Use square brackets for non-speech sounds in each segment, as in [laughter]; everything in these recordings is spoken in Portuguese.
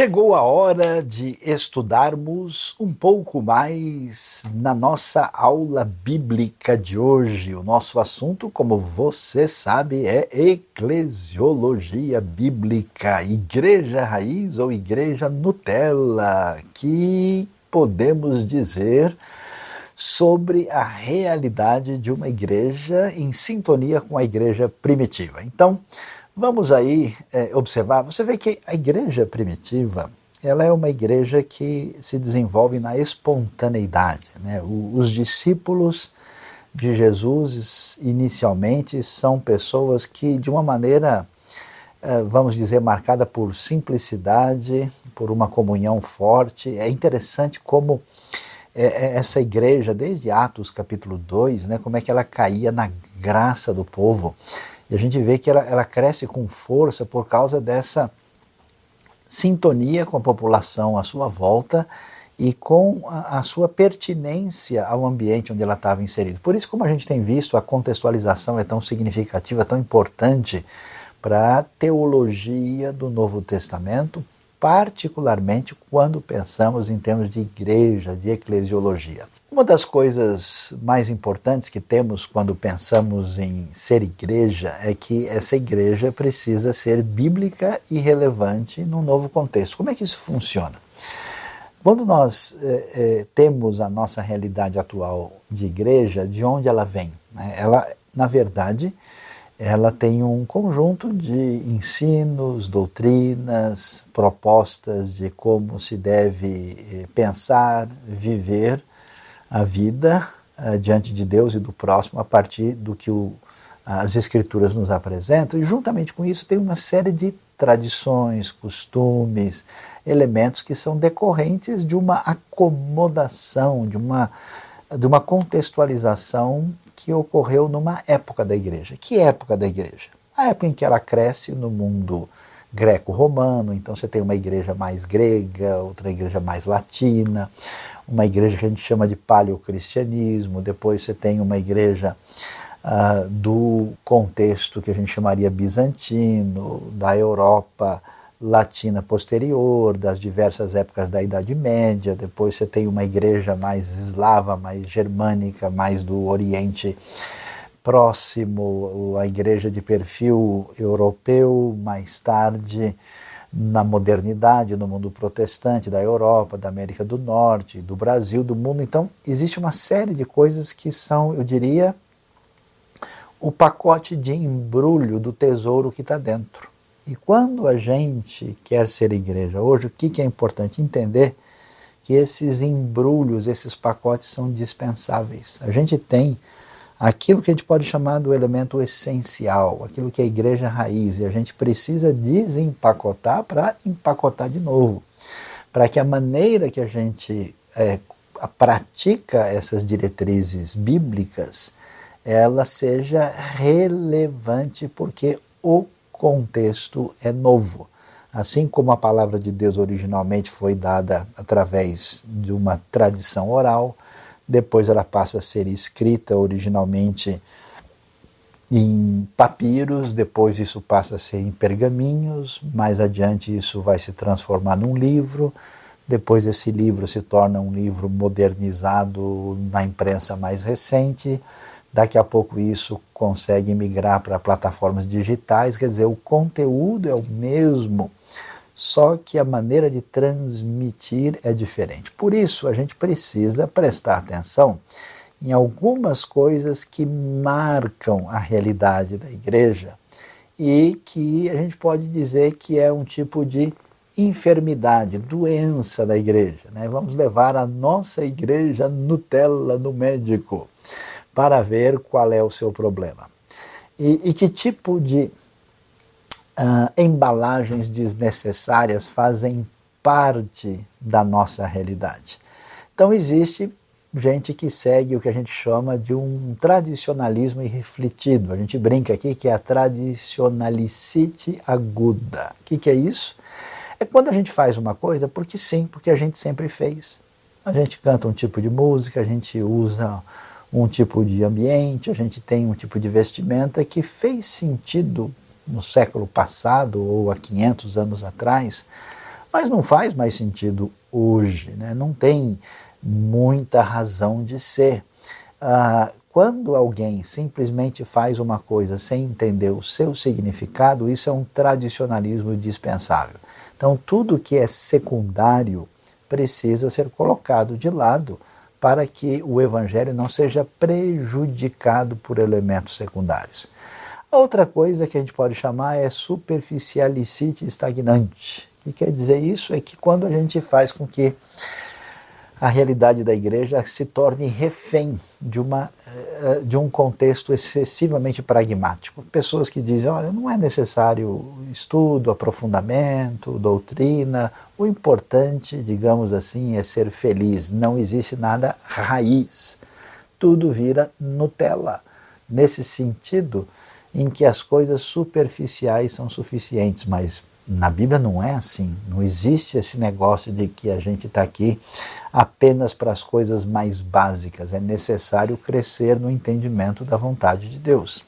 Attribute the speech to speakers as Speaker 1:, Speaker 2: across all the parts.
Speaker 1: Chegou a hora de estudarmos um pouco mais na nossa aula bíblica de hoje. O nosso assunto, como você sabe, é eclesiologia bíblica, igreja raiz ou igreja Nutella, que podemos dizer sobre a realidade de uma igreja em sintonia com a igreja primitiva. Então, Vamos aí é, observar, você vê que a igreja primitiva, ela é uma igreja que se desenvolve na espontaneidade. Né? O, os discípulos de Jesus, inicialmente, são pessoas que, de uma maneira, é, vamos dizer, marcada por simplicidade, por uma comunhão forte. É interessante como é, é essa igreja, desde Atos capítulo 2, né, como é que ela caía na graça do povo. E a gente vê que ela, ela cresce com força por causa dessa sintonia com a população à sua volta e com a, a, sua pertinência ao ambiente onde ela estava inserida. Por isso, como a gente tem visto, a contextualização é tão significativa, tão importante para a teologia do Novo Testamento, particularmente quando pensamos em termos de igreja, de eclesiologia. Uma das coisas mais importantes que temos quando pensamos em ser igreja é que essa igreja precisa ser bíblica e relevante num novo contexto. Como é que isso funciona? Quando nós é, é, temos a nossa realidade atual de igreja, de onde ela vem? Né? Ela, na verdade, ela tem um conjunto de ensinos, doutrinas, propostas de como se deve eh, pensar, viver a vida uh, diante de Deus e do próximo a partir do que o, as Escrituras nos apresentam, e juntamente com isso tem uma série de tradições, costumes, elementos que são decorrentes de uma acomodação, de uma, de uma contextualização que ocorreu numa época da igreja. Que época da igreja? A época em que ela cresce no mundo greco-romano, então você tem uma igreja mais grega, outra igreja mais latina, uma igreja que a gente chama de paleocristianismo, depois você tem uma igreja uh, do contexto que a gente chamaria bizantino, da Europa latina posterior, das diversas épocas da Idade Média, depois você tem uma igreja mais eslava, mais germânica, mais do Oriente próximo, a igreja de perfil europeu, mais tarde na modernidade, no mundo protestante da Europa, da América do Norte, do Brasil, do mundo. Então, existe uma série de coisas que são, eu diria, o pacote de embrulho do tesouro que está dentro. E quando a gente quer ser igreja hoje, o que, que é importante entender? Que esses embrulhos, esses pacotes são dispensáveis. A gente tem aquilo que a gente pode chamar do elemento essencial, aquilo que é a igreja raiz, e a gente precisa desempacotar para empacotar de novo, para que a maneira que a gente é, pratica essas diretrizes bíblicas ela seja relevante, porque o contexto é novo. Assim como a palavra de Deus originalmente foi dada através de uma tradição oral, depois ela passa a ser escrita originalmente em papiros, depois isso passa a ser em pergaminhos, mais adiante isso vai se transformar num livro, depois esse livro se torna um livro modernizado na imprensa mais recente, daqui a pouco isso consegue migrar para plataformas digitais, quer dizer, o conteúdo é o mesmo, só que a maneira de transmitir é diferente. Por isso, a gente precisa prestar atenção em algumas coisas que marcam a realidade da igreja e que a gente pode dizer que é um tipo de enfermidade, doença da igreja. Né? Vamos levar a nossa igreja Nutella no médico para ver qual é o seu problema. E, e que tipo de uh, embalagens desnecessárias fazem parte da nossa realidade. Então existe gente que segue o que a gente chama de um tradicionalismo irrefletido. A gente brinca aqui que é a tradicionalicite aguda. O que, que é isso? É quando a gente faz uma coisa porque sim, porque a gente sempre fez. A gente canta um tipo de música, a gente usa um tipo de ambiente, a gente tem um tipo de vestimenta que fez sentido no século passado ou há 500 anos atrás, Mas não faz mais sentido hoje, né? não tem muita razão de ser. Ah, quando alguém simplesmente faz uma coisa sem entender o seu significado, isso é um tradicionalismo dispensável. Então, tudo que é secundário precisa ser colocado de lado para que o evangelho não seja prejudicado por elementos secundários. Outra coisa que a gente pode chamar é superficialicite estagnante. Que quer dizer isso? É que quando a gente faz com que a realidade da igreja se torne refém de, uma, eh, de um contexto excessivamente pragmático. Pessoas que dizem: olha, não é necessário estudo, aprofundamento, doutrina, o importante, digamos assim, é ser feliz. Não existe nada raiz. Tudo vira Nutella. Nesse sentido, em que as coisas superficiais são suficientes, mas na Bíblia não é assim. Não existe esse negócio de que a gente está aqui apenas para as coisas mais básicas. É necessário crescer no entendimento da vontade de Deus.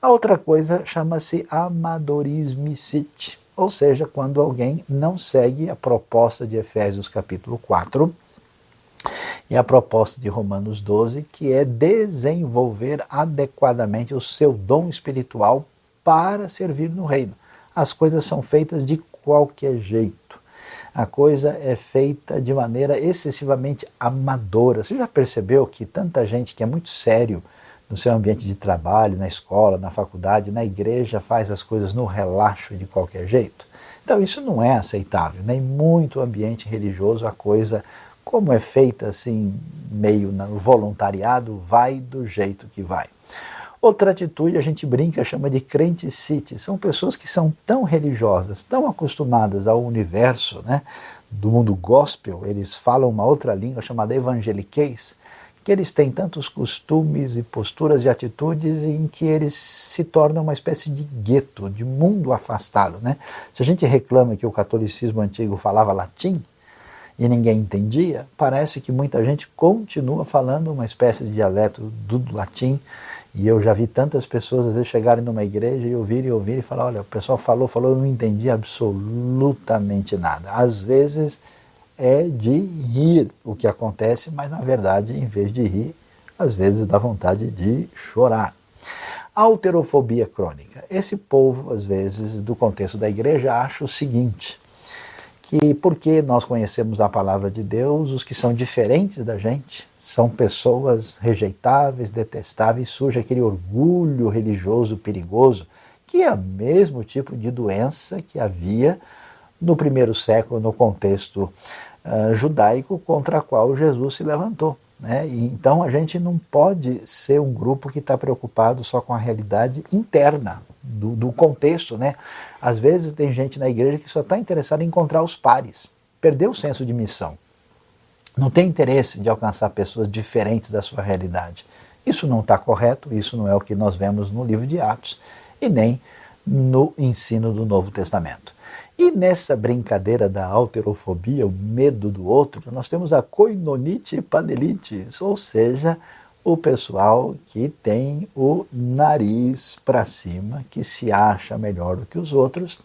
Speaker 1: A outra coisa chama-se amadorismicite, ou seja, quando alguém não segue a proposta de Efésios capítulo 4 e a proposta de Romanos 12, que é desenvolver adequadamente o seu dom espiritual para servir no reino. As coisas são feitas de qualquer jeito. A coisa é feita de maneira excessivamente amadora. Você já percebeu que tanta gente que é muito sério no seu ambiente de trabalho, na escola, na faculdade, na igreja, faz as coisas no relaxo de qualquer jeito? Então isso não é aceitável. Nem muito ambiente religioso a coisa como é feita assim, meio no voluntariado, vai do jeito que vai. Outra atitude a gente brinca, chama de crente city. São pessoas que são tão religiosas, tão acostumadas ao universo né, do mundo gospel, eles falam uma outra língua chamada evangeliquez, que eles têm tantos costumes e posturas e atitudes em que eles se tornam uma espécie de gueto, de mundo afastado. Né? Se a gente reclama que o catolicismo antigo falava latim, e ninguém entendia, parece que muita gente continua falando uma espécie de dialeto do latim e eu já vi tantas pessoas às vezes chegarem numa igreja e ouvirem e ouvirem e falar, olha, o pessoal falou, falou, eu não entendi absolutamente nada. Às vezes é de rir o que acontece, mas na verdade, em vez de rir, às vezes dá vontade de chorar. Alterofobia crônica. Esse povo, às vezes, do contexto da igreja, acha o seguinte: que porque nós conhecemos a palavra de Deus, os que são diferentes da gente, são pessoas rejeitáveis, detestáveis, surge aquele orgulho religioso perigoso, que é o mesmo tipo de doença que havia no primeiro século no contexto uh, judaico contra a qual Jesus se levantou. Né? Então a gente não pode ser um grupo que está preocupado só com a realidade interna do, do contexto. Né? Às vezes tem gente na igreja que só está interessada em encontrar os pares, perdeu o senso de missão não tem interesse de alcançar pessoas diferentes da sua realidade. Isso não está correto, isso não é o que nós vemos no livro de Atos e nem no ensino do Novo Testamento. E nessa brincadeira da alterofobia, o medo do outro, nós temos a koinonite panelites, ou seja, o pessoal que tem o nariz para cima, que se acha melhor do que os outros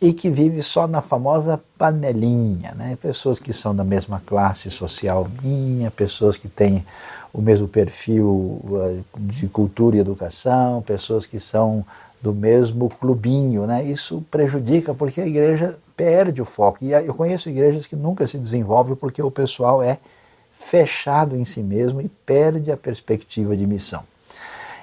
Speaker 1: e que vive só na famosa panelinha, né? Pessoas que são da mesma classe social minha, pessoas que têm o mesmo perfil uh, de cultura e educação, pessoas que são do mesmo clubinho, né? Isso prejudica porque a igreja perde o foco. E eu conheço igrejas que nunca se desenvolvem porque o pessoal é fechado em si mesmo e perde a perspectiva de missão.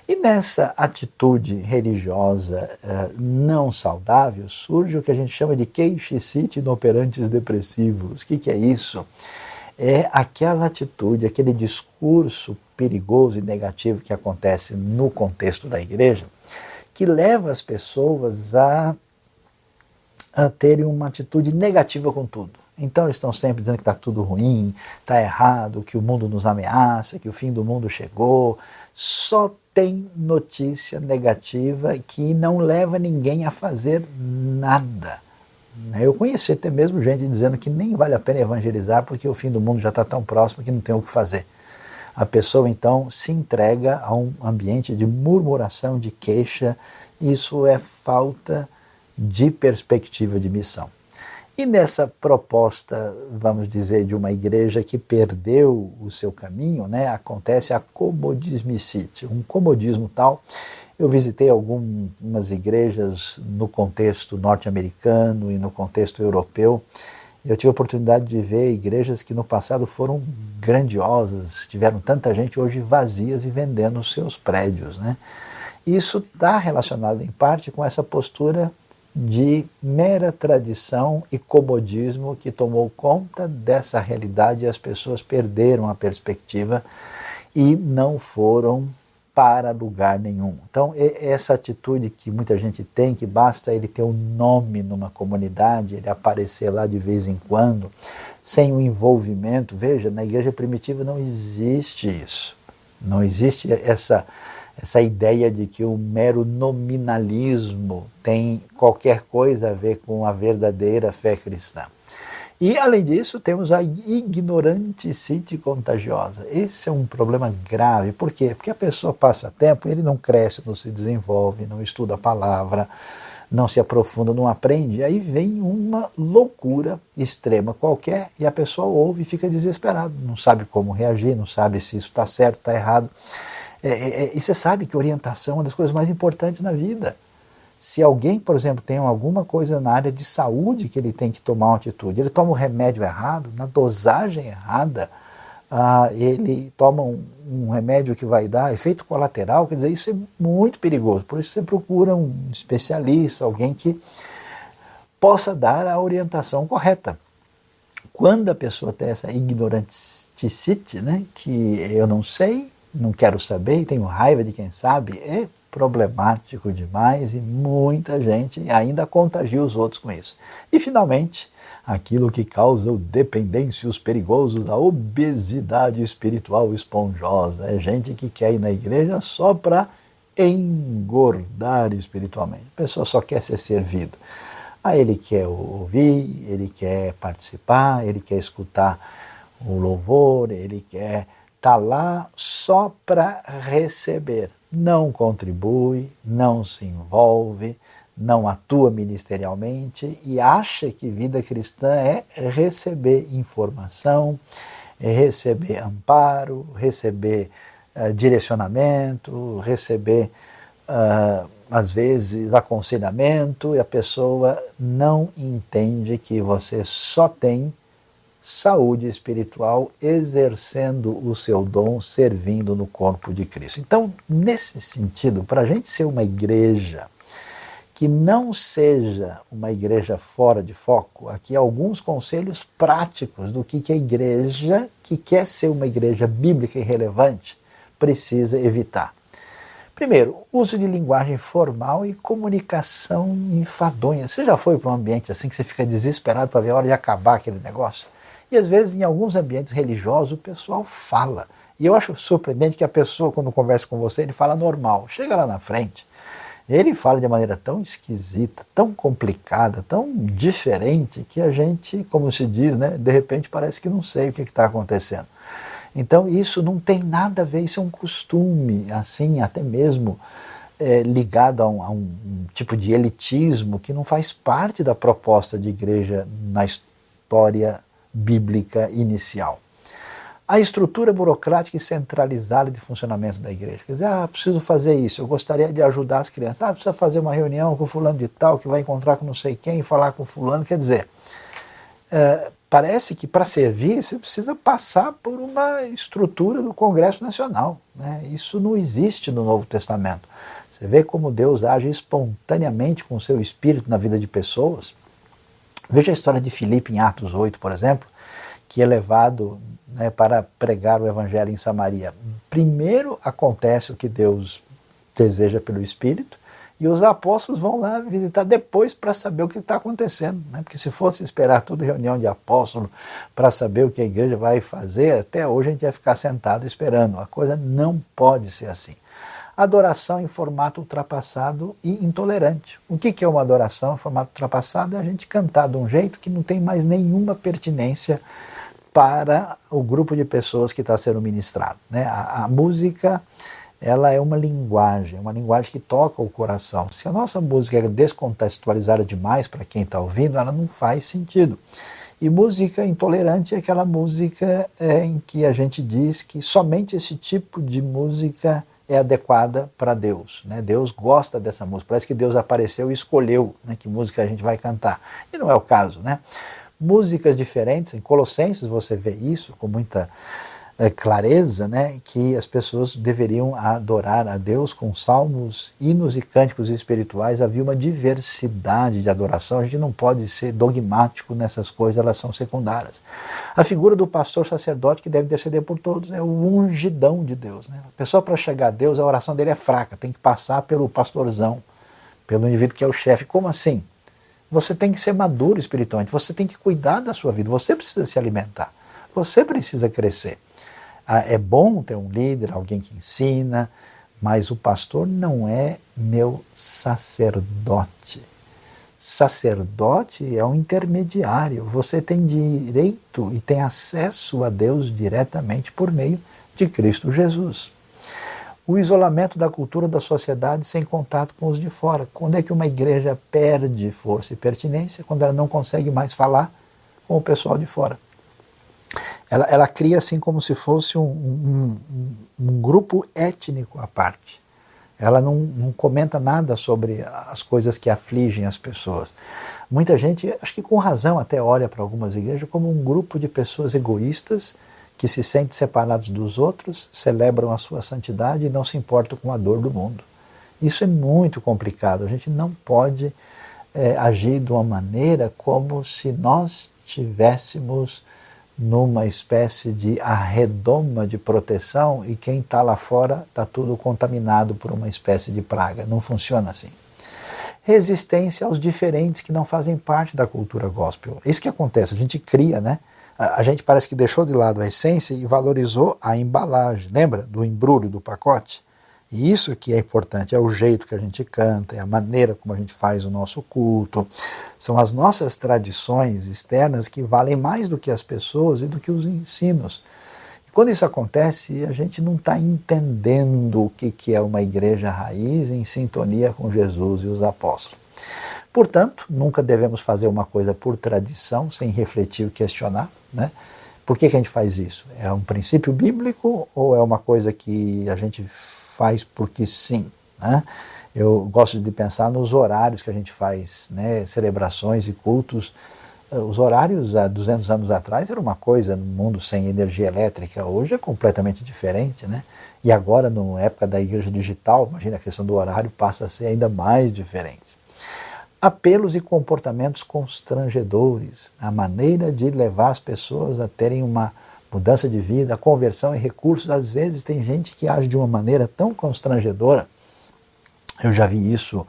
Speaker 1: E nessa atitude religiosa uh, não saudável surge o que a gente chama de queixicite inoperantes depressivos. O que, que é isso? É aquela atitude, aquele discurso perigoso e negativo que acontece no contexto da igreja, que leva as pessoas a, a terem uma atitude negativa com tudo. Então eles estão sempre dizendo que está tudo ruim, está errado, que o mundo nos ameaça, que o fim do mundo chegou. Só tem notícia negativa que não leva ninguém a fazer nada. Eu conheci até mesmo gente dizendo que nem vale a pena evangelizar porque o fim do mundo já está tão próximo que não tem o que fazer. A pessoa então se entrega a um ambiente de murmuração, de queixa, isso é falta de perspectiva de missão. E nessa proposta, vamos dizer, de uma igreja que perdeu o seu caminho, né, acontece a comodismicite, um comodismo tal. Eu visitei algumas igrejas no contexto norte-americano e no contexto europeu. Eu tive a oportunidade de ver igrejas que no passado foram grandiosas, tiveram tanta gente hoje vazias e vendendo seus prédios. Né? Isso está relacionado em parte com essa postura de mera tradição e comodismo que tomou conta dessa realidade e as pessoas perderam a perspectiva e não foram para lugar nenhum. Então, essa atitude que muita gente tem, que basta ele ter um nome numa comunidade, ele aparecer lá de vez em quando, sem o um envolvimento, veja, na igreja primitiva não existe isso. Não existe essa essa ideia de que o mero nominalismo tem qualquer coisa a ver com a verdadeira fé cristã. E, além disso, temos a ignoranticite contagiosa. Esse é um problema grave. Por quê? Porque a pessoa passa tempo, ele não cresce, não se desenvolve, não estuda a palavra, não se aprofunda, não aprende. Aí vem uma loucura extrema qualquer e a pessoa ouve e fica desesperada. Não sabe como reagir, não sabe se isso está certo, está errado. É, é, é, e você sabe que orientação é uma das coisas mais importantes na vida. Se alguém, por exemplo, tem alguma coisa na área de saúde que ele tem que tomar uma atitude, ele toma o um remédio errado, na dosagem errada, ah, ele toma um, um, remédio que vai dar efeito colateral, quer dizer, isso é muito perigoso. Por isso você procura um especialista, alguém que possa dar a orientação correta. Quando a pessoa tem essa ignoranticite, né, que eu não sei, não quero saber e tenho raiva de quem sabe, é problemático demais e muita gente ainda contagia os outros com isso. E finalmente, aquilo que causa o dependência, os perigosos da obesidade espiritual esponjosa. É gente que quer ir na igreja só para engordar espiritualmente. A pessoa só quer ser servido. Aí ele quer ouvir, ele quer participar, ele quer escutar o louvor, ele quer está lá só para receber. Não contribui, não se envolve, não atua ministerialmente e acha que vida cristã é receber informação, é receber amparo, receber uh, direcionamento, receber, uh, às vezes, aconselhamento, e a pessoa não entende que você só tem saúde espiritual, exercendo o seu dom, servindo no corpo de Cristo. Então, nesse sentido, para a gente ser uma igreja que não seja uma igreja fora de foco, aqui alguns conselhos práticos do que, que a igreja que quer ser uma igreja bíblica e relevante precisa evitar. Primeiro, uso de linguagem formal e comunicação enfadonha. Você já foi para um ambiente assim que você fica desesperado para ver a hora de acabar aquele negócio? E às vezes, em alguns ambientes religiosos, o pessoal fala. E eu acho surpreendente que a pessoa, quando conversa com você, ele fala normal. Chega lá na frente, ele fala de maneira tão esquisita, tão complicada, tão diferente, que a gente, como se diz, né, de repente parece que não sei o que está acontecendo. Então, isso não tem nada a ver, isso é um costume, assim, até mesmo é, ligado a um, a um tipo de elitismo que não faz parte da proposta de igreja na história bíblica inicial. A estrutura burocrática e centralizada de funcionamento da igreja. Quer dizer, ah, preciso fazer isso, eu gostaria de ajudar as crianças. Ah, precisa fazer uma reunião com fulano de tal, que vai encontrar com não sei quem, falar com fulano. Quer dizer, é, parece que para servir você precisa passar por uma estrutura do Congresso Nacional. Né? Isso não existe no Novo Testamento. Você vê como Deus age espontaneamente com o seu espírito na vida de pessoas. Veja a história de Filipe em Atos 8, por exemplo, que é levado né, para pregar o evangelho em Samaria. Primeiro acontece o que Deus deseja pelo Espírito, e os apóstolos vão lá visitar depois para saber o que está acontecendo. Né? Porque se fosse esperar toda reunião de apóstolo para saber o que a igreja vai fazer, até hoje a gente ia ficar sentado esperando. A coisa não pode ser assim adoração em formato ultrapassado e intolerante. O que é uma adoração em formato ultrapassado? É a gente cantar de um jeito que não tem mais nenhuma pertinência para o grupo de pessoas que está sendo ministrado. Né? A, a música ela é uma linguagem, uma linguagem que toca o coração. Se a nossa música é descontextualizada demais para quem está ouvindo, ela não faz sentido. E música intolerante é aquela música é, em que a gente diz que somente esse tipo de música é adequada para Deus. Né? Deus gosta dessa música. Parece que Deus apareceu e escolheu né, que música a gente vai cantar. E não é o caso. Né? Músicas diferentes, em Colossenses você vê isso com muita clareza né, que as pessoas deveriam adorar a Deus com salmos, hinos e cânticos espirituais. Havia uma diversidade de adoração. A gente não pode ser dogmático nessas coisas, elas são secundárias. A figura do pastor sacerdote que deve interceder por todos é o ungidão de Deus. Né? A pessoa, para chegar a Deus, a oração dele é fraca, tem que passar pelo pastorzão, pelo indivíduo que é o chefe. Como assim? Você tem que ser maduro espiritualmente, você tem que cuidar da sua vida, você precisa se alimentar, você precisa crescer. Ah, é bom ter um líder, alguém que ensina, mas o pastor não é meu sacerdote. Sacerdote é um intermediário. Você tem direito e tem acesso a Deus diretamente por meio de Cristo Jesus. O isolamento da cultura da sociedade sem contato com os de fora. Quando é que uma igreja perde força e pertinência? Quando ela não consegue mais falar com o pessoal de fora ela, ela cria assim como se fosse um, um, um grupo étnico à parte. Ela não, não, comenta nada sobre as coisas que afligem as pessoas. Muita gente, acho que com razão, até olha para algumas igrejas como um grupo de pessoas egoístas que se sentem separados dos outros, celebram a sua santidade e não se importam com a dor do mundo. Isso é muito complicado. A gente não pode é, agir de uma maneira como se nós tivéssemos numa espécie de arredoma de proteção e quem está lá fora está tudo contaminado por uma espécie de praga. Não funciona assim. Resistência aos diferentes que não fazem parte da cultura gospel. Isso que acontece, a gente cria, né? A, gente parece que deixou de lado a essência e valorizou a embalagem. Lembra do embrulho do pacote? E isso que é importante, é o jeito que a gente canta, é a maneira como a gente faz o nosso culto. São as nossas tradições externas que valem mais do que as pessoas e do que os ensinos. E quando isso acontece, a gente não está entendendo o que, que é uma igreja raiz em sintonia com Jesus e os apóstolos. Portanto, nunca devemos fazer uma coisa por tradição, sem refletir e questionar. Né? Por que, que a gente faz isso? É um princípio bíblico ou é uma coisa que a gente faz porque sim. Né? Eu gosto de pensar nos horários que a gente faz, né? celebrações e cultos. Eh, os horários há 200 anos atrás era uma coisa no mundo sem energia elétrica, hoje é completamente diferente. Né? E agora, na época da igreja digital, imagina a questão do horário passa a ser ainda mais diferente. Apelos e comportamentos constrangedores, a maneira de levar as pessoas a terem uma mudança de vida, conversão e recursos. Às vezes tem gente que age de uma maneira tão constrangedora, eu já vi isso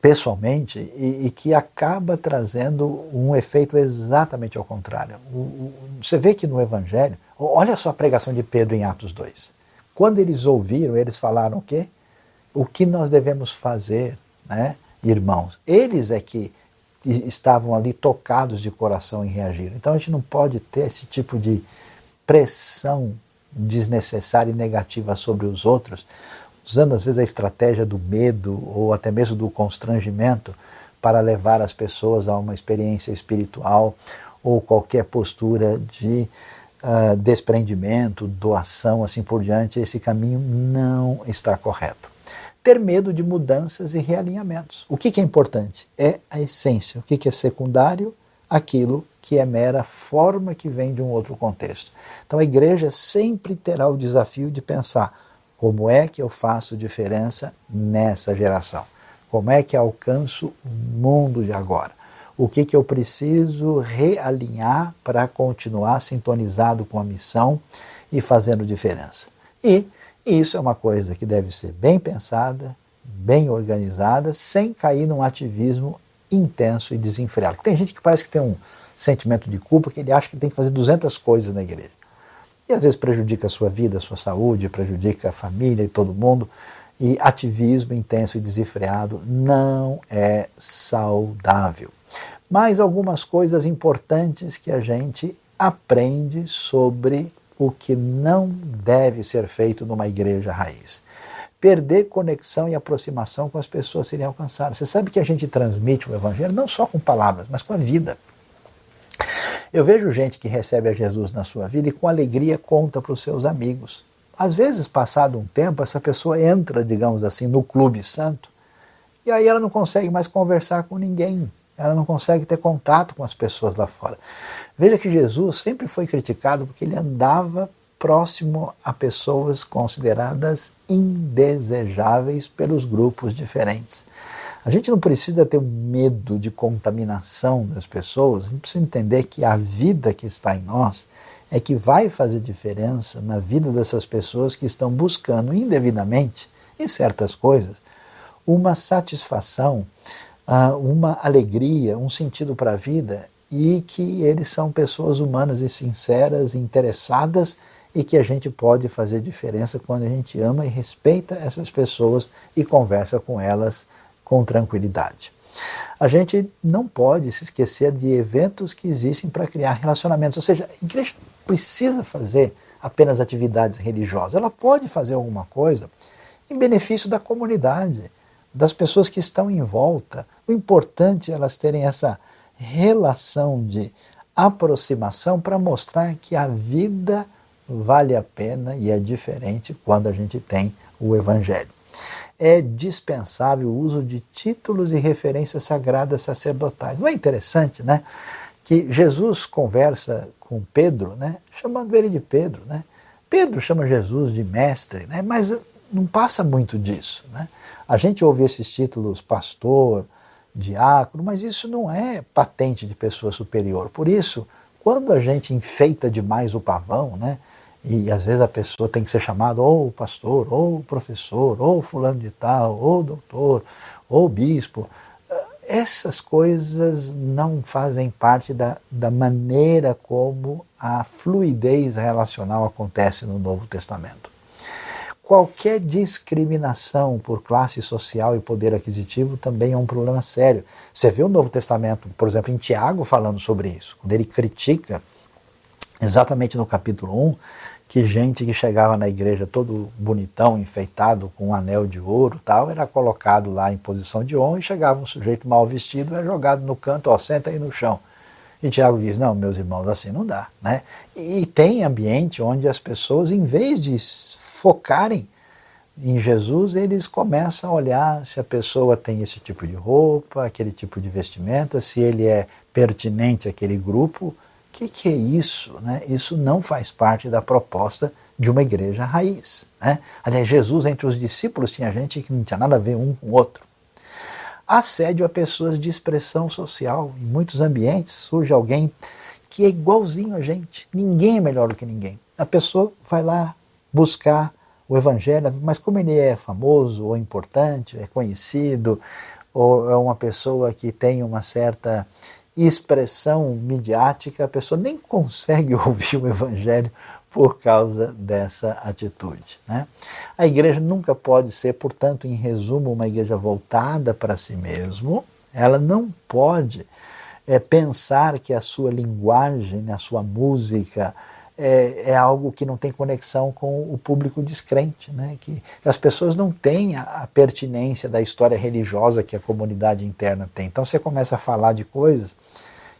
Speaker 1: pessoalmente, e, e que acaba trazendo um efeito exatamente ao contrário. O, o, você vê que no Evangelho, olha só a pregação de Pedro em Atos 2. Quando eles ouviram, eles falaram o quê? O que nós devemos fazer, né, irmãos? Eles é que estavam ali tocados de coração em reagir. Então a gente não pode ter esse tipo de pressão desnecessária e negativa sobre os outros, usando às vezes a estratégia do medo ou até mesmo do constrangimento para levar as pessoas a uma experiência espiritual ou qualquer postura de uh, desprendimento, doação, assim por diante, esse caminho não está correto. Ter medo de mudanças e realinhamentos. O que, que é importante? É a essência. O que, que é secundário? Aquilo que é mera forma que vem de um outro contexto. Então a igreja sempre terá o desafio de pensar como é que eu faço diferença nessa geração? Como é que alcanço o mundo de agora? O que, que eu preciso realinhar para continuar sintonizado com a missão e fazendo diferença? E isso é uma coisa que deve ser bem pensada, bem organizada, sem cair num ativismo intenso e desenfreado. Tem gente que parece que tem um sentimento de culpa, que ele acha que tem que fazer 200 coisas na igreja. E às vezes prejudica a sua vida, a sua saúde, prejudica a família e todo mundo. E ativismo intenso e desenfreado não é saudável. Mas algumas coisas importantes que a gente aprende sobre o que não deve ser feito numa igreja raiz. Perder conexão e aproximação com as pessoas serem alcançadas. Você sabe que a gente transmite o Evangelho não só com palavras, mas com a vida. Eu vejo gente que recebe a Jesus na sua vida e com alegria conta para os seus amigos. Às vezes, passado um tempo, essa pessoa entra, digamos assim, no clube santo e aí ela não consegue mais conversar com ninguém, ela não consegue ter contato com as pessoas lá fora. Veja que Jesus sempre foi criticado porque ele andava próximo a pessoas consideradas indesejáveis pelos grupos diferentes. A gente não precisa ter medo de contaminação das pessoas, a gente precisa entender que a vida que está em nós é que vai fazer diferença na vida dessas pessoas que estão buscando indevidamente, em certas coisas, uma satisfação, ah, uma alegria, um sentido para a vida e que eles são pessoas humanas e sinceras, interessadas e que a gente pode fazer diferença quando a gente ama e respeita essas pessoas e conversa com elas com tranquilidade. A gente não pode se esquecer de eventos que existem para criar relacionamentos, ou seja, a igreja precisa fazer apenas atividades religiosas, ela pode fazer alguma coisa em benefício da comunidade, das pessoas que estão em volta. O importante é elas terem essa relação de aproximação para mostrar que a vida vale a pena e é diferente quando a gente tem o Evangelho. É dispensável o uso de títulos e referências sagradas sacerdotais. Não é interessante, né? Que Jesus conversa com Pedro, né? Chamando ele de Pedro, né? Pedro chama Jesus de mestre, né? Mas não passa muito disso, né? A gente ouve esses títulos pastor, diácono, mas isso não é patente de pessoa superior. Por isso, quando a gente enfeita demais o pavão, né? E às vezes a pessoa tem que ser chamada ou pastor, ou professor, ou fulano de tal, ou doutor, ou bispo. Essas coisas não fazem parte da, da maneira como a fluidez relacional acontece no Novo Testamento. Qualquer discriminação por classe social e poder aquisitivo também é um problema sério. Você vê o Novo Testamento, por exemplo, em Tiago falando sobre isso, quando ele critica, exatamente no capítulo 1, que gente que chegava na igreja todo bonitão, enfeitado, com um anel de ouro tal, era colocado lá em posição de honra e chegava um sujeito mal vestido, era jogado no canto, ó, senta aí no chão. E Tiago diz, não, meus irmãos, assim não dá. Né? E tem ambiente onde as pessoas, em vez de focarem em Jesus, eles começam a olhar se a pessoa tem esse tipo de roupa, aquele tipo de vestimenta, se ele é pertinente àquele grupo, que, que é isso? Né? Isso não faz parte da proposta de uma igreja raiz. Né? Aliás, Jesus, entre os discípulos, tinha gente que não tinha nada a ver um com o outro. Assédio a pessoas de expressão social. Em muitos ambientes surge alguém que é igualzinho a gente. Ninguém é melhor do que ninguém. A pessoa vai lá buscar o evangelho, mas como ele é famoso ou importante, é conhecido, ou é uma pessoa que tem uma certa expressão midiática, a pessoa nem consegue [laughs] ouvir o Evangelho por causa dessa atitude. Né? A igreja nunca pode ser, portanto, em resumo, uma igreja voltada para si mesmo, ela não pode é, pensar que a sua linguagem, a sua música, é, é, algo que não tem conexão com o público descrente, né? que as pessoas não têm a, a, pertinência da história religiosa que a comunidade interna tem. Então você começa a falar de coisas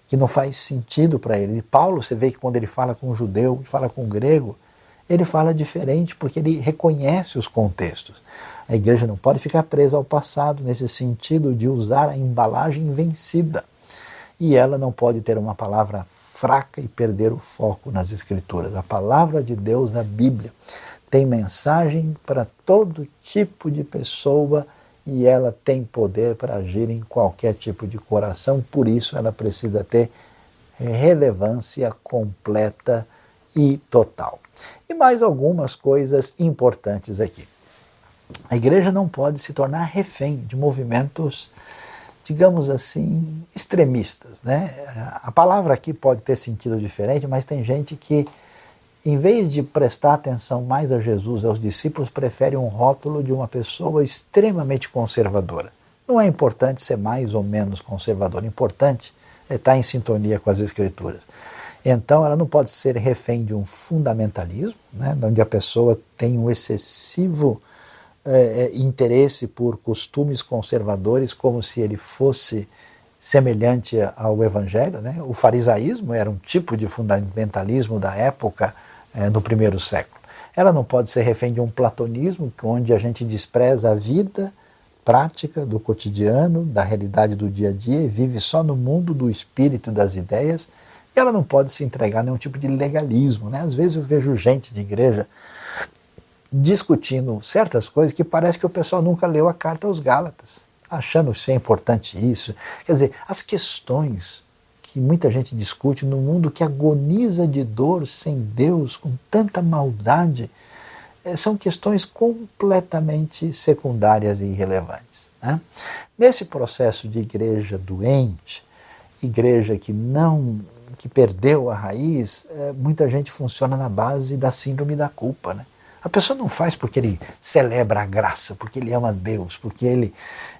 Speaker 1: que não faz sentido para ele. E Paulo, você vê que quando ele fala com o judeu, fala com o grego, ele fala diferente porque ele reconhece os contextos. A igreja não pode ficar presa ao passado nesse sentido de usar a embalagem vencida. E ela não pode ter uma palavra fraca e perder o foco nas Escrituras. A palavra de Deus, a Bíblia, tem mensagem para todo tipo de pessoa e ela tem poder para agir em qualquer tipo de coração, por isso ela precisa ter relevância completa e total. E mais algumas coisas importantes aqui. A igreja não pode se tornar refém de movimentos digamos assim, extremistas. Né? A palavra aqui pode ter sentido diferente, mas tem gente que, em vez de prestar atenção mais a Jesus aos discípulos, prefere um rótulo de uma pessoa extremamente conservadora. Não é importante ser mais ou menos conservador, o importante é estar em sintonia com as Escrituras. Então, ela não pode ser refém de um fundamentalismo, né, onde a pessoa tem um excessivo é, interesse por costumes conservadores, como se ele fosse semelhante ao Evangelho. Né? O farisaísmo era um tipo de fundamentalismo da época, é, no primeiro século. Ela não pode ser refém de um platonismo, onde a gente despreza a vida prática do cotidiano, da realidade do dia a dia e vive só no mundo do espírito das ideias. E ela não pode se entregar a nenhum tipo de legalismo. Né? Às vezes eu vejo gente de igreja discutindo certas coisas que parece que o pessoal nunca leu a carta aos Gálatas, achando ser importante isso. Quer dizer, as questões que muita gente discute no mundo que agoniza de dor sem Deus, com tanta maldade, eh, são questões completamente secundárias e irrelevantes. Né? Nesse processo de igreja doente, igreja que não que perdeu a raiz, eh, muita gente funciona na base da síndrome da culpa, né? A pessoa não faz porque ele celebra a graça, porque ele ama Deus, porque ele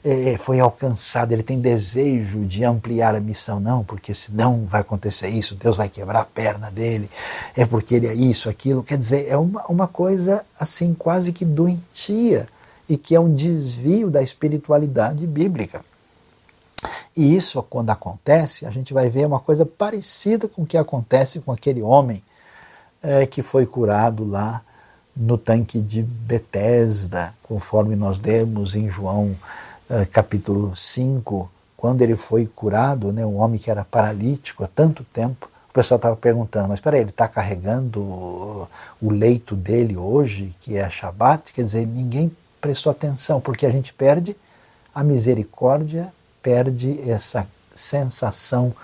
Speaker 1: é, foi alcançado, ele tem desejo de ampliar a missão, não, porque senão vai acontecer isso, Deus vai quebrar a perna dele, é porque ele é isso, aquilo. Quer dizer, é uma, uma coisa assim quase que doentia e que é um desvio da espiritualidade bíblica. E isso, quando acontece, a gente vai ver uma coisa parecida com o que acontece com aquele homem é, que foi curado lá no tanque de Betesda, conforme nós demos em João uh, capítulo 5, quando ele foi curado, né, um homem que era paralítico há tanto tempo, o pessoal estava perguntando, mas espera aí, ele está carregando o leito dele hoje, que é Shabat? Quer dizer, ninguém prestou atenção, porque a gente perde a misericórdia, perde essa sensação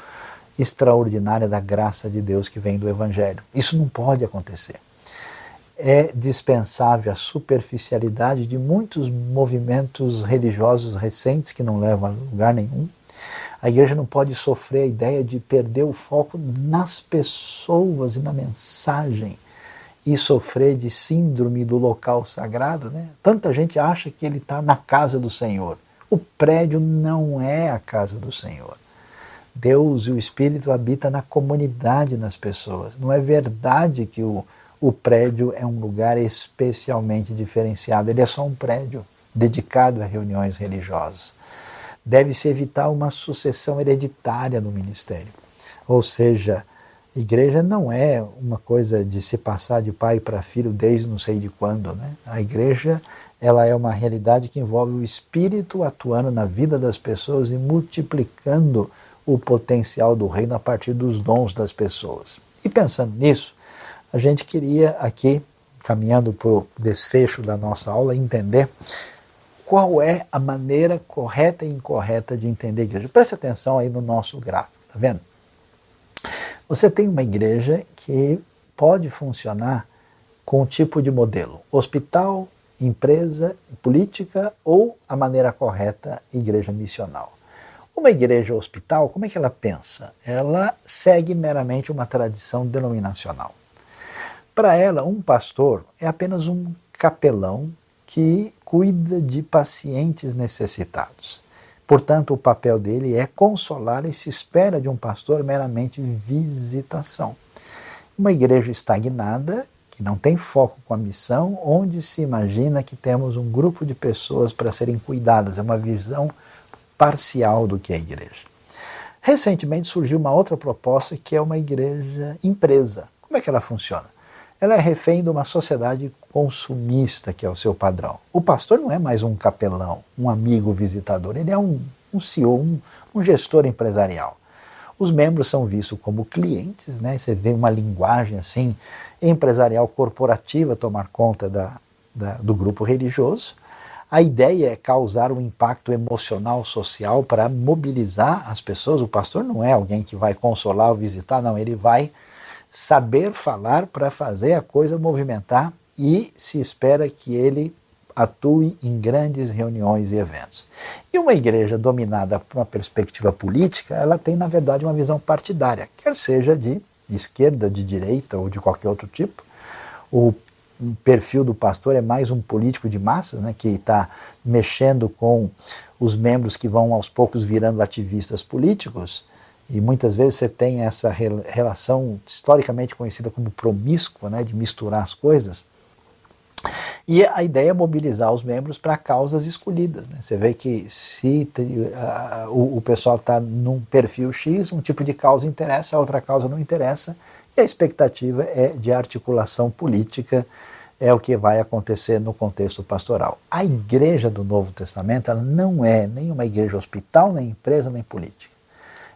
Speaker 1: extraordinária da graça de Deus que vem do Evangelho. Isso não pode acontecer é dispensável a superficialidade de muitos movimentos religiosos recentes que não levam a lugar nenhum. A igreja não pode sofrer a ideia de perder o foco nas pessoas e na mensagem e sofrer de síndrome do local sagrado. Né? Tanta gente acha que ele está na casa do Senhor. O prédio não é a casa do Senhor. Deus e o Espírito habitam na comunidade, nas pessoas. Não é verdade que o o prédio é um lugar especialmente diferenciado. Ele é só um prédio dedicado a reuniões religiosas. Deve-se evitar uma sucessão hereditária no ministério. Ou seja, igreja não é uma coisa de se passar de pai para filho desde não sei de quando. Né? A igreja ela é uma realidade que envolve o Espírito atuando na vida das pessoas e multiplicando o potencial do reino a partir dos dons das pessoas. E pensando nisso, a gente queria aqui, caminhando para o desfecho da nossa aula, entender qual é a maneira correta e incorreta de entender a igreja. Preste atenção aí no nosso gráfico, tá vendo? Você tem uma igreja que pode funcionar com um tipo de modelo: hospital, empresa, política ou a maneira correta, igreja missional. Uma igreja hospital, como é que ela pensa? Ela segue meramente uma tradição denominacional. Para ela, um pastor é apenas um capelão que cuida de pacientes necessitados. Portanto, o papel dele é consolar e se espera de um pastor meramente visitação. Uma igreja estagnada, que não tem foco com a missão, onde se imagina que temos um grupo de pessoas para serem cuidadas, é uma visão parcial do que é a igreja. Recentemente surgiu uma outra proposta que é uma igreja empresa. Como é que ela funciona? Ela é refém de uma sociedade consumista, que é o seu padrão. O pastor não é mais um capelão, um amigo visitador, ele é um, um CEO, um, um gestor empresarial. Os membros são vistos como clientes, né? você vê uma linguagem assim empresarial corporativa tomar conta da, da, do grupo religioso. A ideia é causar um impacto emocional, social para mobilizar as pessoas. O pastor não é alguém que vai consolar ou visitar, não, ele vai saber falar para fazer a coisa movimentar e se espera que ele atue em grandes reuniões e eventos. E uma igreja dominada por uma perspectiva política, ela tem, na verdade, uma visão partidária, quer seja de esquerda, de direita ou de qualquer outro tipo. O perfil do pastor é mais um político de massas, né, que está mexendo com os membros que vão aos poucos virando ativistas políticos, e muitas vezes você tem essa relação historicamente conhecida como promíscua, né, de misturar as coisas. E a ideia é mobilizar os membros para causas escolhidas. Né? Você vê que se uh, o, o, pessoal está num perfil X, um tipo de causa interessa, a outra causa não interessa, e a expectativa é de articulação política, é o que vai acontecer no contexto pastoral. A igreja do Novo Testamento ela não é nem uma igreja hospital, nem empresa, nem política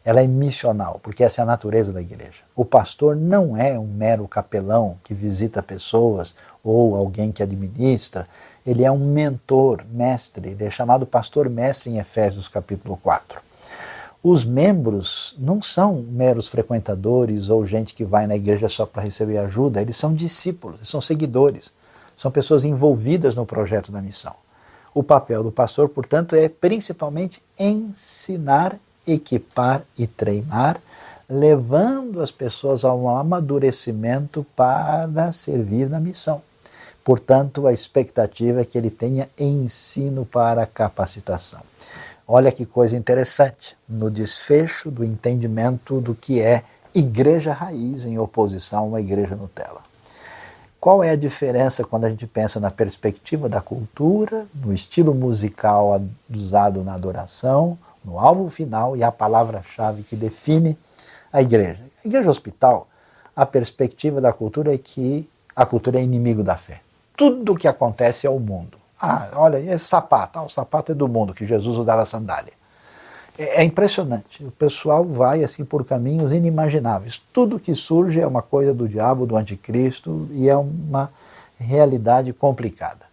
Speaker 1: ela é missional, porque essa é a natureza da igreja. O pastor não é um mero capelão que visita pessoas ou alguém que administra, ele é um mentor, mestre, ele é chamado pastor mestre em Efésios capítulo 4. Os membros não são meros frequentadores ou gente que vai na igreja só para receber ajuda, eles são discípulos, são seguidores, são pessoas envolvidas no projeto da missão. O papel do pastor, portanto, é principalmente ensinar equipar e treinar, levando as pessoas a um amadurecimento para servir na missão. Portanto, a expectativa é que ele tenha ensino para capacitação. Olha que coisa interessante, no desfecho do entendimento do que é igreja raiz em oposição a uma igreja Nutella. Qual é a diferença quando a gente pensa na perspectiva da cultura, no estilo musical usado na adoração, no alvo final e a palavra-chave que define a igreja. A igreja hospital, a perspectiva da cultura é que a cultura é inimigo da fé. Tudo o que acontece é o mundo. Ah, olha, esse sapato, ah, o sapato é do mundo, que Jesus usava sandália. É, é impressionante. O pessoal vai assim por caminhos inimagináveis. Tudo que surge é uma coisa do diabo, do anticristo, e é uma realidade complicada.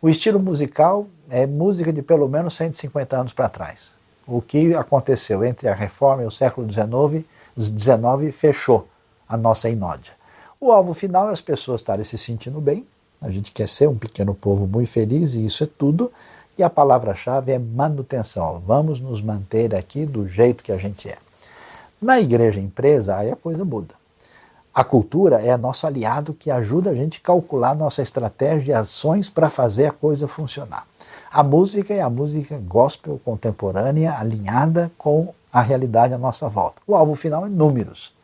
Speaker 1: O estilo musical é música de pelo menos 150 anos para trás o que aconteceu entre a reforma e o século XIX, XIX fechou a nossa inódia. O alvo final é as pessoas estarem se sentindo bem, a gente quer ser um pequeno povo muito feliz e isso é tudo, e a palavra-chave é manutenção. Vamos nos manter aqui do jeito que a gente é. Na igreja empresa, aí a coisa muda. A cultura é nosso aliado que ajuda a gente a calcular nossa estratégia e ações para fazer a coisa funcionar. A música é a música gospel contemporânea alinhada com a realidade à nossa volta. O alvo final é números.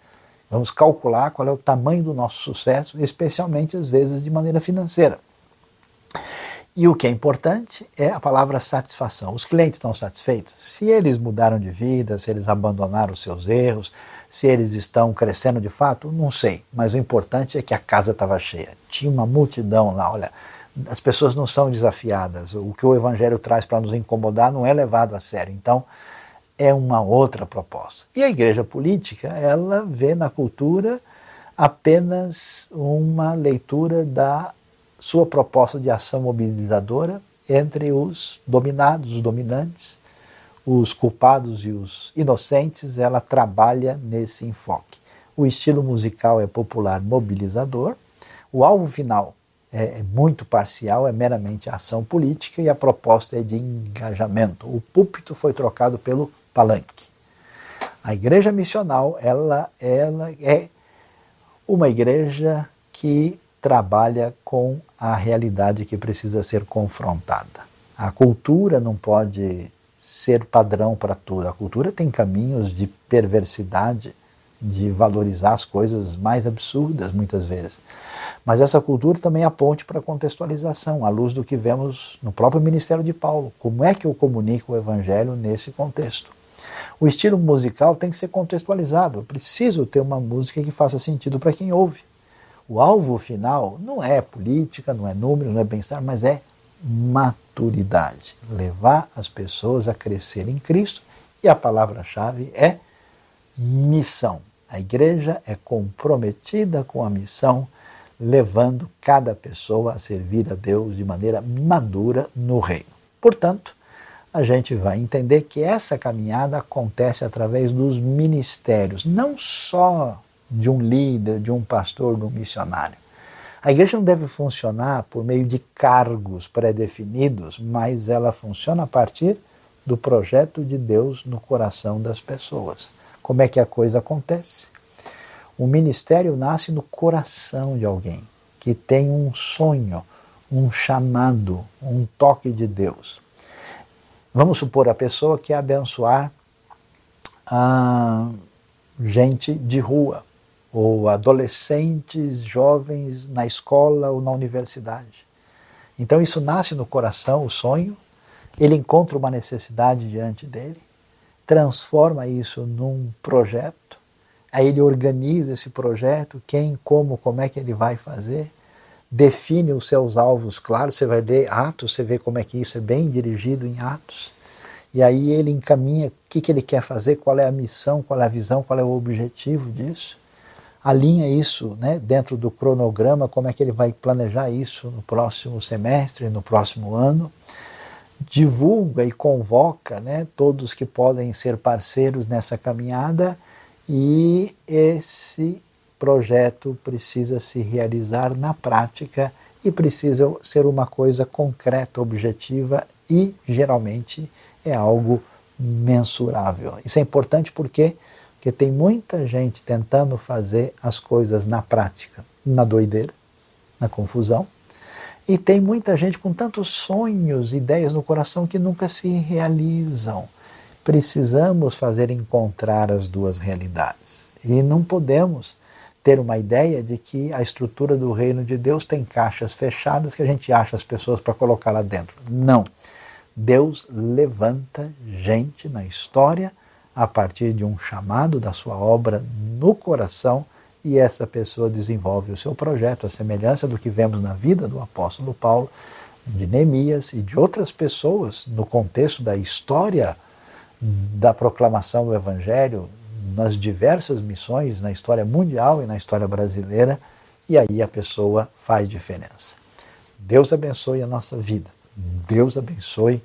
Speaker 1: Vamos calcular qual é o tamanho do nosso sucesso, especialmente às vezes de maneira financeira. E o que é importante é a palavra satisfação. Os clientes estão satisfeitos? Se eles mudaram de vida, se eles abandonaram os seus erros, se eles estão crescendo de fato, não sei. Mas o importante é que a casa estava cheia. Tinha uma multidão lá, olha, as pessoas não são desafiadas. O que o Evangelho traz para nos incomodar não é levado a sério. Então, é uma outra proposta. E a igreja política, ela vê na cultura apenas uma leitura da sua proposta de ação mobilizadora entre os dominados, os dominantes, os culpados e os inocentes, ela trabalha nesse enfoque. O estilo musical é popular mobilizador, o alvo final é, é muito parcial, é meramente ação política e a proposta é de engajamento. O púlpito foi trocado pelo palanque. A igreja missional, ela, ela é uma igreja que trabalha com a realidade que precisa ser confrontada. A cultura não pode ser padrão para tudo. A cultura tem caminhos de perversidade, de valorizar as coisas mais absurdas muitas vezes. Mas essa cultura também é a ponte para a contextualização, à luz do que vemos no próprio ministério de Paulo. Como é que eu comunico o evangelho nesse contexto? O estilo musical tem que ser contextualizado. Eu preciso ter uma música que faça sentido para quem ouve. O alvo final não é política, não é número, não é bem-estar, mas é maturidade. Levar as pessoas a crescer em Cristo e a palavra-chave é missão. A igreja é comprometida com a missão levando cada pessoa a servir a Deus de maneira madura no reino. Portanto, a gente vai entender que essa caminhada acontece através dos ministérios, não só de um líder, de um pastor, de um missionário. A igreja não deve funcionar por meio de cargos pré-definidos, mas ela funciona a partir do projeto de Deus no coração das pessoas. Como é que a coisa acontece? O ministério nasce no coração de alguém que tem um sonho, um chamado, um toque de Deus. Vamos supor a pessoa que abençoar a gente de rua, ou adolescentes, jovens na escola ou na universidade. Então isso nasce no coração, o sonho, ele encontra uma necessidade diante dele, transforma isso num projeto, aí ele organiza esse projeto, quem, como, como é que ele vai fazer, define os seus alvos claros, você vai ler Atos, você vê como é que isso é bem dirigido em Atos, e aí ele encaminha o que, que ele quer fazer, qual é a missão, qual é a visão, qual é o objetivo disso, alinha isso né, dentro do cronograma, como é que ele vai planejar isso no próximo semestre, no próximo ano, divulga e convoca né, todos que podem ser parceiros nessa caminhada e esse projeto precisa se realizar na prática e precisa ser uma coisa concreta, objetiva e geralmente é algo mensurável. Isso é importante porque porque tem muita gente tentando fazer as coisas na prática, na doideira, na confusão, e tem muita gente com tantos sonhos, ideias no coração que nunca se realizam. Precisamos fazer encontrar as duas realidades. E não podemos ter uma ideia de que a estrutura do reino de Deus tem caixas fechadas que a gente acha as pessoas para colocar lá dentro. Não. Deus levanta gente na história a partir de um chamado da sua obra no coração e essa pessoa desenvolve o seu projeto, a semelhança do que vemos na vida do apóstolo Paulo, de Neemias e de outras pessoas no contexto da história da proclamação do Evangelho nas diversas missões na história mundial e na história brasileira, e aí a pessoa faz diferença. Deus abençoe a nossa vida, Deus abençoe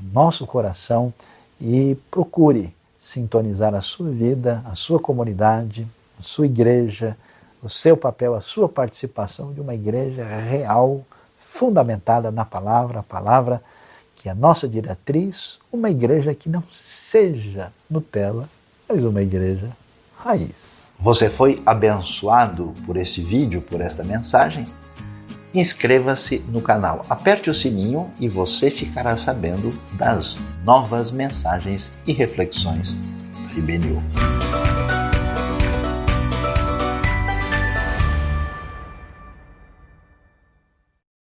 Speaker 1: nosso coração e procure sintonizar a sua vida, a sua comunidade, sua igreja, o seu papel, a sua participação de uma igreja real, fundamentada na palavra, a palavra que é nossa diretriz, uma igreja que não seja Nutella, mas uma igreja raiz.
Speaker 2: Você foi abençoado por esse vídeo, por esta mensagem? Inscreva-se no canal, aperte o sininho e você ficará sabendo das novas mensagens e reflexões da IBNU.